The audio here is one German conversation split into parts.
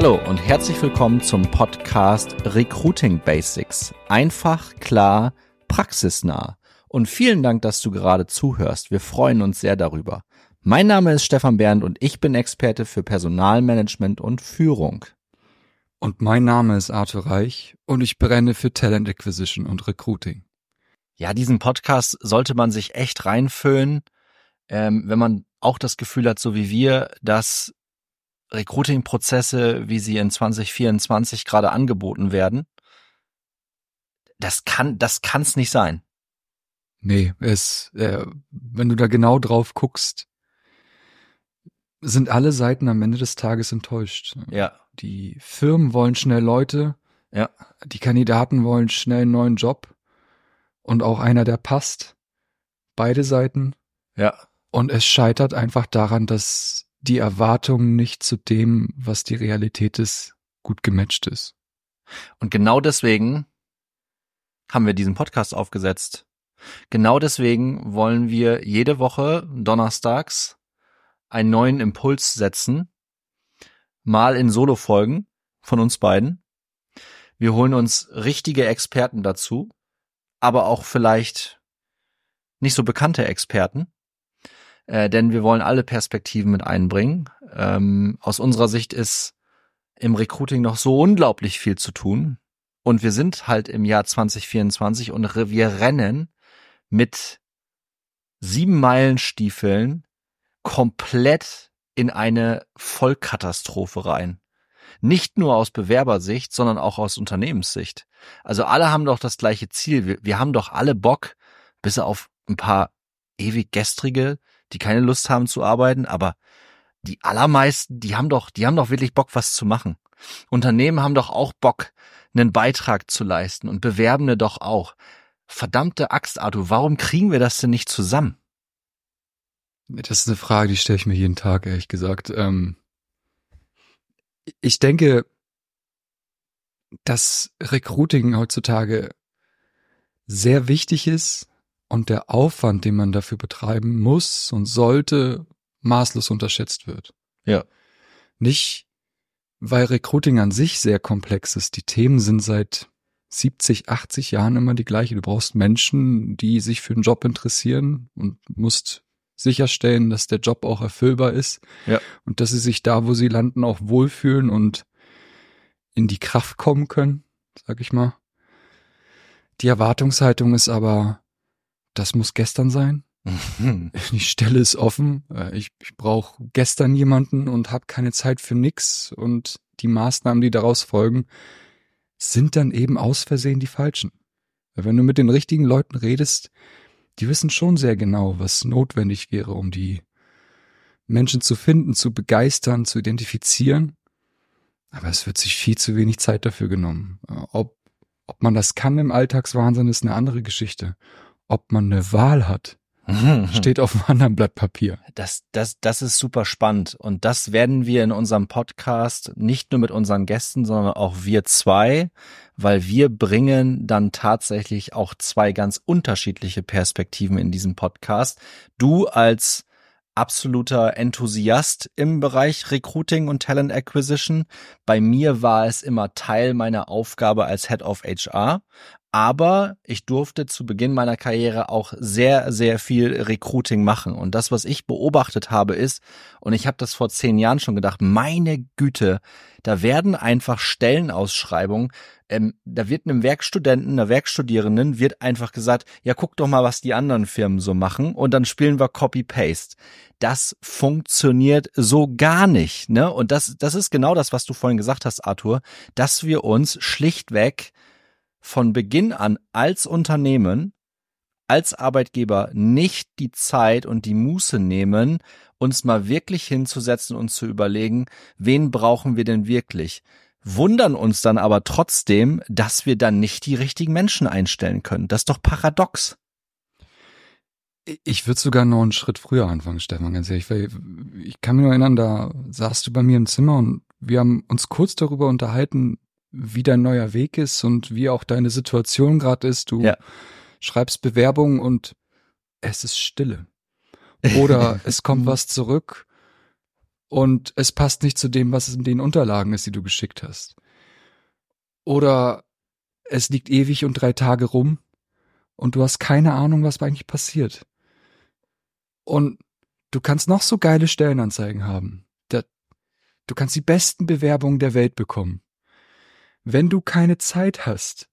Hallo und herzlich willkommen zum Podcast Recruiting Basics. Einfach, klar, praxisnah. Und vielen Dank, dass du gerade zuhörst. Wir freuen uns sehr darüber. Mein Name ist Stefan Bernd und ich bin Experte für Personalmanagement und Führung. Und mein Name ist Arthur Reich und ich brenne für Talent Acquisition und Recruiting. Ja, diesen Podcast sollte man sich echt reinfüllen, ähm, wenn man auch das Gefühl hat, so wie wir, dass Recruiting-Prozesse, wie sie in 2024 gerade angeboten werden, das kann, das kann's nicht sein. Nee, es, äh, wenn du da genau drauf guckst, sind alle Seiten am Ende des Tages enttäuscht. Ja. Die Firmen wollen schnell Leute. Ja. Die Kandidaten wollen schnell einen neuen Job. Und auch einer, der passt. Beide Seiten. Ja. Und es scheitert einfach daran, dass die Erwartung nicht zu dem, was die Realität ist, gut gematcht ist. Und genau deswegen haben wir diesen Podcast aufgesetzt. Genau deswegen wollen wir jede Woche donnerstags einen neuen Impuls setzen, mal in Solo-Folgen von uns beiden. Wir holen uns richtige Experten dazu, aber auch vielleicht nicht so bekannte Experten, äh, denn wir wollen alle Perspektiven mit einbringen. Ähm, aus unserer Sicht ist im Recruiting noch so unglaublich viel zu tun. Und wir sind halt im Jahr 2024 und wir rennen mit sieben Meilenstiefeln komplett in eine Vollkatastrophe rein. Nicht nur aus Bewerbersicht, sondern auch aus Unternehmenssicht. Also alle haben doch das gleiche Ziel. Wir, wir haben doch alle Bock, bis auf ein paar ewig gestrige, die keine Lust haben zu arbeiten, aber die allermeisten, die haben doch, die haben doch wirklich Bock, was zu machen. Unternehmen haben doch auch Bock, einen Beitrag zu leisten und Bewerbende doch auch. Verdammte Axt, Arthur, warum kriegen wir das denn nicht zusammen? Das ist eine Frage, die stelle ich mir jeden Tag, ehrlich gesagt. Ähm, ich denke, dass Recruiting heutzutage sehr wichtig ist und der Aufwand, den man dafür betreiben muss und sollte, maßlos unterschätzt wird. Ja. Nicht, weil Recruiting an sich sehr komplex ist. Die Themen sind seit 70, 80 Jahren immer die gleiche. Du brauchst Menschen, die sich für einen Job interessieren und musst sicherstellen, dass der Job auch erfüllbar ist ja. und dass sie sich da, wo sie landen, auch wohlfühlen und in die Kraft kommen können, sag ich mal. Die Erwartungshaltung ist aber, das muss gestern sein. Die Stelle ist offen. Äh, ich, ich brauche gestern jemanden und habe keine Zeit für nix. Und die Maßnahmen, die daraus folgen, sind dann eben aus Versehen die falschen. Wenn du mit den richtigen Leuten redest, die wissen schon sehr genau, was notwendig wäre, um die Menschen zu finden, zu begeistern, zu identifizieren. Aber es wird sich viel zu wenig Zeit dafür genommen. Äh, ob, ob man das kann im Alltagswahnsinn, ist eine andere Geschichte ob man eine Wahl hat, steht auf einem anderen Blatt Papier. Das, das, das ist super spannend. Und das werden wir in unserem Podcast nicht nur mit unseren Gästen, sondern auch wir zwei, weil wir bringen dann tatsächlich auch zwei ganz unterschiedliche Perspektiven in diesem Podcast. Du als absoluter Enthusiast im Bereich Recruiting und Talent Acquisition. Bei mir war es immer Teil meiner Aufgabe als Head of HR. Aber ich durfte zu Beginn meiner Karriere auch sehr, sehr viel Recruiting machen. Und das, was ich beobachtet habe, ist, und ich habe das vor zehn Jahren schon gedacht, meine Güte, da werden einfach Stellenausschreibungen, ähm, da wird einem Werkstudenten, einer Werkstudierenden, wird einfach gesagt, ja, guck doch mal, was die anderen Firmen so machen, und dann spielen wir Copy-Paste. Das funktioniert so gar nicht, ne? Und das, das ist genau das, was du vorhin gesagt hast, Arthur, dass wir uns schlichtweg von Beginn an als Unternehmen, als Arbeitgeber nicht die Zeit und die Muße nehmen, uns mal wirklich hinzusetzen und zu überlegen, wen brauchen wir denn wirklich? Wundern uns dann aber trotzdem, dass wir dann nicht die richtigen Menschen einstellen können. Das ist doch paradox. Ich würde sogar noch einen Schritt früher anfangen, Stefan, ganz ehrlich, ich kann mich nur erinnern, da saßt du bei mir im Zimmer und wir haben uns kurz darüber unterhalten, wie dein neuer Weg ist und wie auch deine Situation gerade ist. Du ja. schreibst Bewerbungen und es ist Stille. Oder es kommt was zurück und es passt nicht zu dem, was in den Unterlagen ist, die du geschickt hast. Oder es liegt ewig und drei Tage rum und du hast keine Ahnung, was eigentlich passiert. Und du kannst noch so geile Stellenanzeigen haben. Du kannst die besten Bewerbungen der Welt bekommen. Wenn du keine Zeit hast,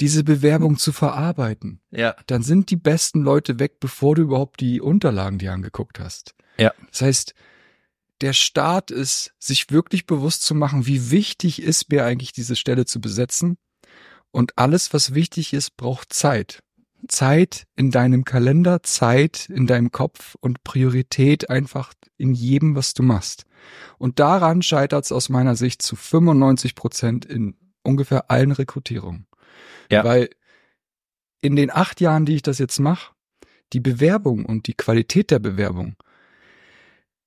diese Bewerbung zu verarbeiten, ja. dann sind die besten Leute weg, bevor du überhaupt die Unterlagen dir angeguckt hast. Ja. Das heißt, der Start ist, sich wirklich bewusst zu machen, wie wichtig ist mir eigentlich diese Stelle zu besetzen. Und alles, was wichtig ist, braucht Zeit. Zeit in deinem Kalender, Zeit in deinem Kopf und Priorität einfach in jedem, was du machst. Und daran scheitert es aus meiner Sicht zu 95 Prozent in ungefähr allen Rekrutierungen. Ja. Weil in den acht Jahren, die ich das jetzt mache, die Bewerbung und die Qualität der Bewerbung,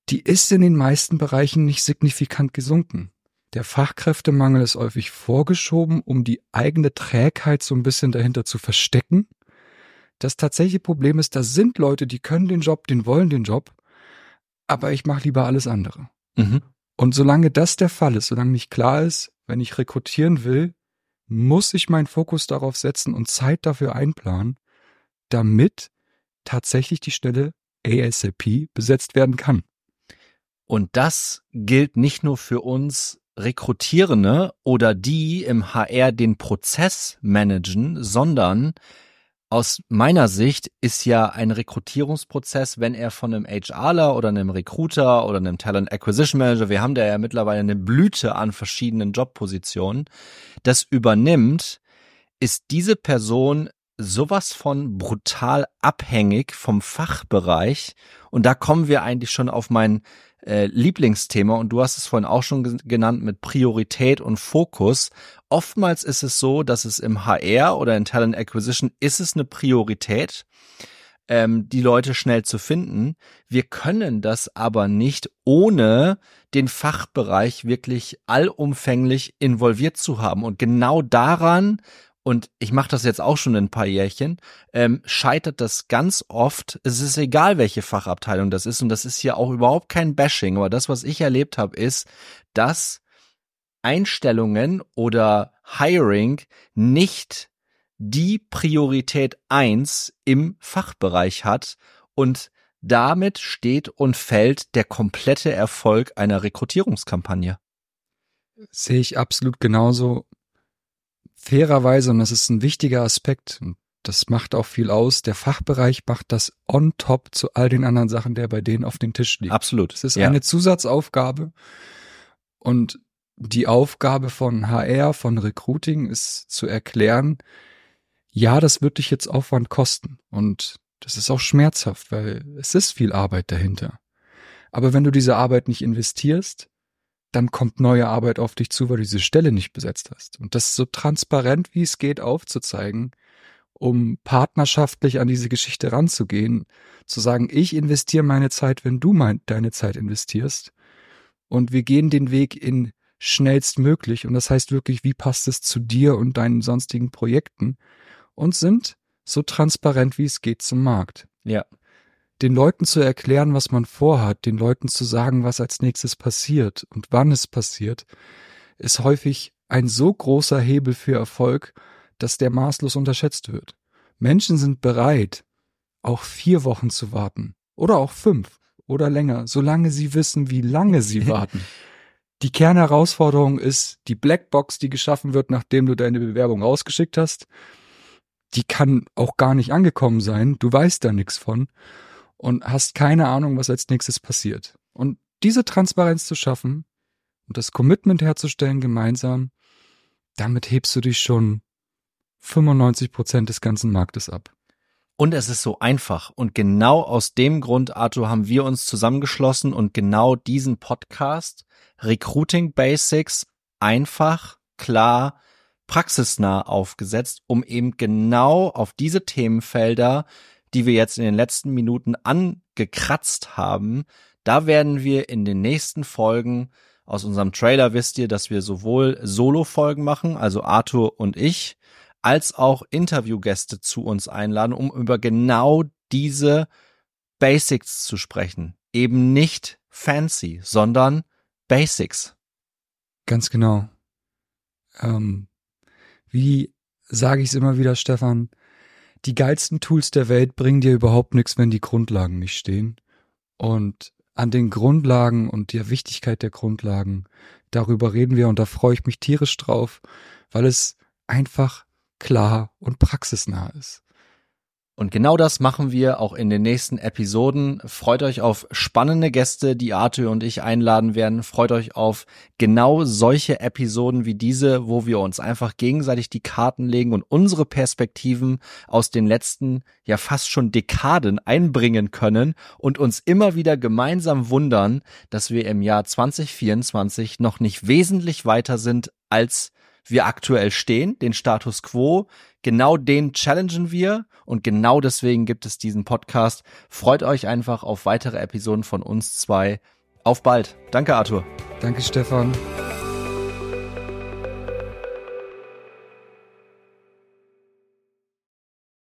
die ist in den meisten Bereichen nicht signifikant gesunken. Der Fachkräftemangel ist häufig vorgeschoben, um die eigene Trägheit so ein bisschen dahinter zu verstecken. Das tatsächliche Problem ist, da sind Leute, die können den Job, den wollen den Job, aber ich mache lieber alles andere. Mhm. Und solange das der Fall ist, solange nicht klar ist, wenn ich rekrutieren will, muss ich meinen Fokus darauf setzen und Zeit dafür einplanen, damit tatsächlich die Stelle ASAP besetzt werden kann. Und das gilt nicht nur für uns Rekrutierende oder die im HR den Prozess managen, sondern aus meiner Sicht ist ja ein Rekrutierungsprozess, wenn er von einem HRler oder einem Recruiter oder einem Talent Acquisition Manager, wir haben da ja mittlerweile eine Blüte an verschiedenen Jobpositionen, das übernimmt, ist diese Person sowas von brutal abhängig vom Fachbereich. Und da kommen wir eigentlich schon auf mein äh, Lieblingsthema und du hast es vorhin auch schon genannt mit Priorität und Fokus. Oftmals ist es so, dass es im HR oder in Talent Acquisition ist es eine Priorität, ähm, die Leute schnell zu finden. Wir können das aber nicht ohne den Fachbereich wirklich allumfänglich involviert zu haben. Und genau daran und ich mache das jetzt auch schon in ein paar Jährchen, ähm, scheitert das ganz oft. Es ist egal, welche Fachabteilung das ist. Und das ist hier auch überhaupt kein Bashing, aber das, was ich erlebt habe, ist, dass Einstellungen oder Hiring nicht die Priorität eins im Fachbereich hat. Und damit steht und fällt der komplette Erfolg einer Rekrutierungskampagne. Sehe ich absolut genauso fairerweise, und das ist ein wichtiger Aspekt, und das macht auch viel aus, der Fachbereich macht das on top zu all den anderen Sachen, der bei denen auf dem Tisch liegt. Absolut. Es ist ja. eine Zusatzaufgabe und die Aufgabe von HR, von Recruiting ist zu erklären, ja, das wird dich jetzt Aufwand kosten und das ist auch schmerzhaft, weil es ist viel Arbeit dahinter. Aber wenn du diese Arbeit nicht investierst, dann kommt neue Arbeit auf dich zu, weil du diese Stelle nicht besetzt hast. Und das so transparent wie es geht aufzuzeigen, um partnerschaftlich an diese Geschichte ranzugehen, zu sagen, ich investiere meine Zeit, wenn du mein, deine Zeit investierst. Und wir gehen den Weg in schnellstmöglich. Und das heißt wirklich, wie passt es zu dir und deinen sonstigen Projekten? Und sind so transparent wie es geht zum Markt. Ja den Leuten zu erklären, was man vorhat, den Leuten zu sagen, was als nächstes passiert und wann es passiert, ist häufig ein so großer Hebel für Erfolg, dass der maßlos unterschätzt wird. Menschen sind bereit, auch vier Wochen zu warten oder auch fünf oder länger, solange sie wissen, wie lange sie warten. Die Kernherausforderung ist die Blackbox, die geschaffen wird, nachdem du deine Bewerbung rausgeschickt hast. Die kann auch gar nicht angekommen sein. Du weißt da nichts von und hast keine Ahnung, was als nächstes passiert. Und diese Transparenz zu schaffen und das Commitment herzustellen gemeinsam, damit hebst du dich schon 95 Prozent des ganzen Marktes ab. Und es ist so einfach. Und genau aus dem Grund, Arthur, haben wir uns zusammengeschlossen und genau diesen Podcast Recruiting Basics einfach, klar, praxisnah aufgesetzt, um eben genau auf diese Themenfelder die wir jetzt in den letzten Minuten angekratzt haben, da werden wir in den nächsten Folgen aus unserem Trailer wisst ihr, dass wir sowohl Solo-Folgen machen, also Arthur und ich, als auch Interviewgäste zu uns einladen, um über genau diese Basics zu sprechen. Eben nicht fancy, sondern Basics. Ganz genau. Ähm, wie sage ich es immer wieder, Stefan? Die geilsten Tools der Welt bringen dir überhaupt nichts, wenn die Grundlagen nicht stehen. Und an den Grundlagen und der Wichtigkeit der Grundlagen, darüber reden wir und da freue ich mich tierisch drauf, weil es einfach klar und praxisnah ist. Und genau das machen wir auch in den nächsten Episoden. Freut euch auf spannende Gäste, die Arthur und ich einladen werden. Freut euch auf genau solche Episoden wie diese, wo wir uns einfach gegenseitig die Karten legen und unsere Perspektiven aus den letzten, ja fast schon Dekaden einbringen können und uns immer wieder gemeinsam wundern, dass wir im Jahr 2024 noch nicht wesentlich weiter sind als wir aktuell stehen, den Status quo. Genau den challengen wir und genau deswegen gibt es diesen Podcast. Freut euch einfach auf weitere Episoden von uns zwei. Auf bald. Danke, Arthur. Danke, Stefan.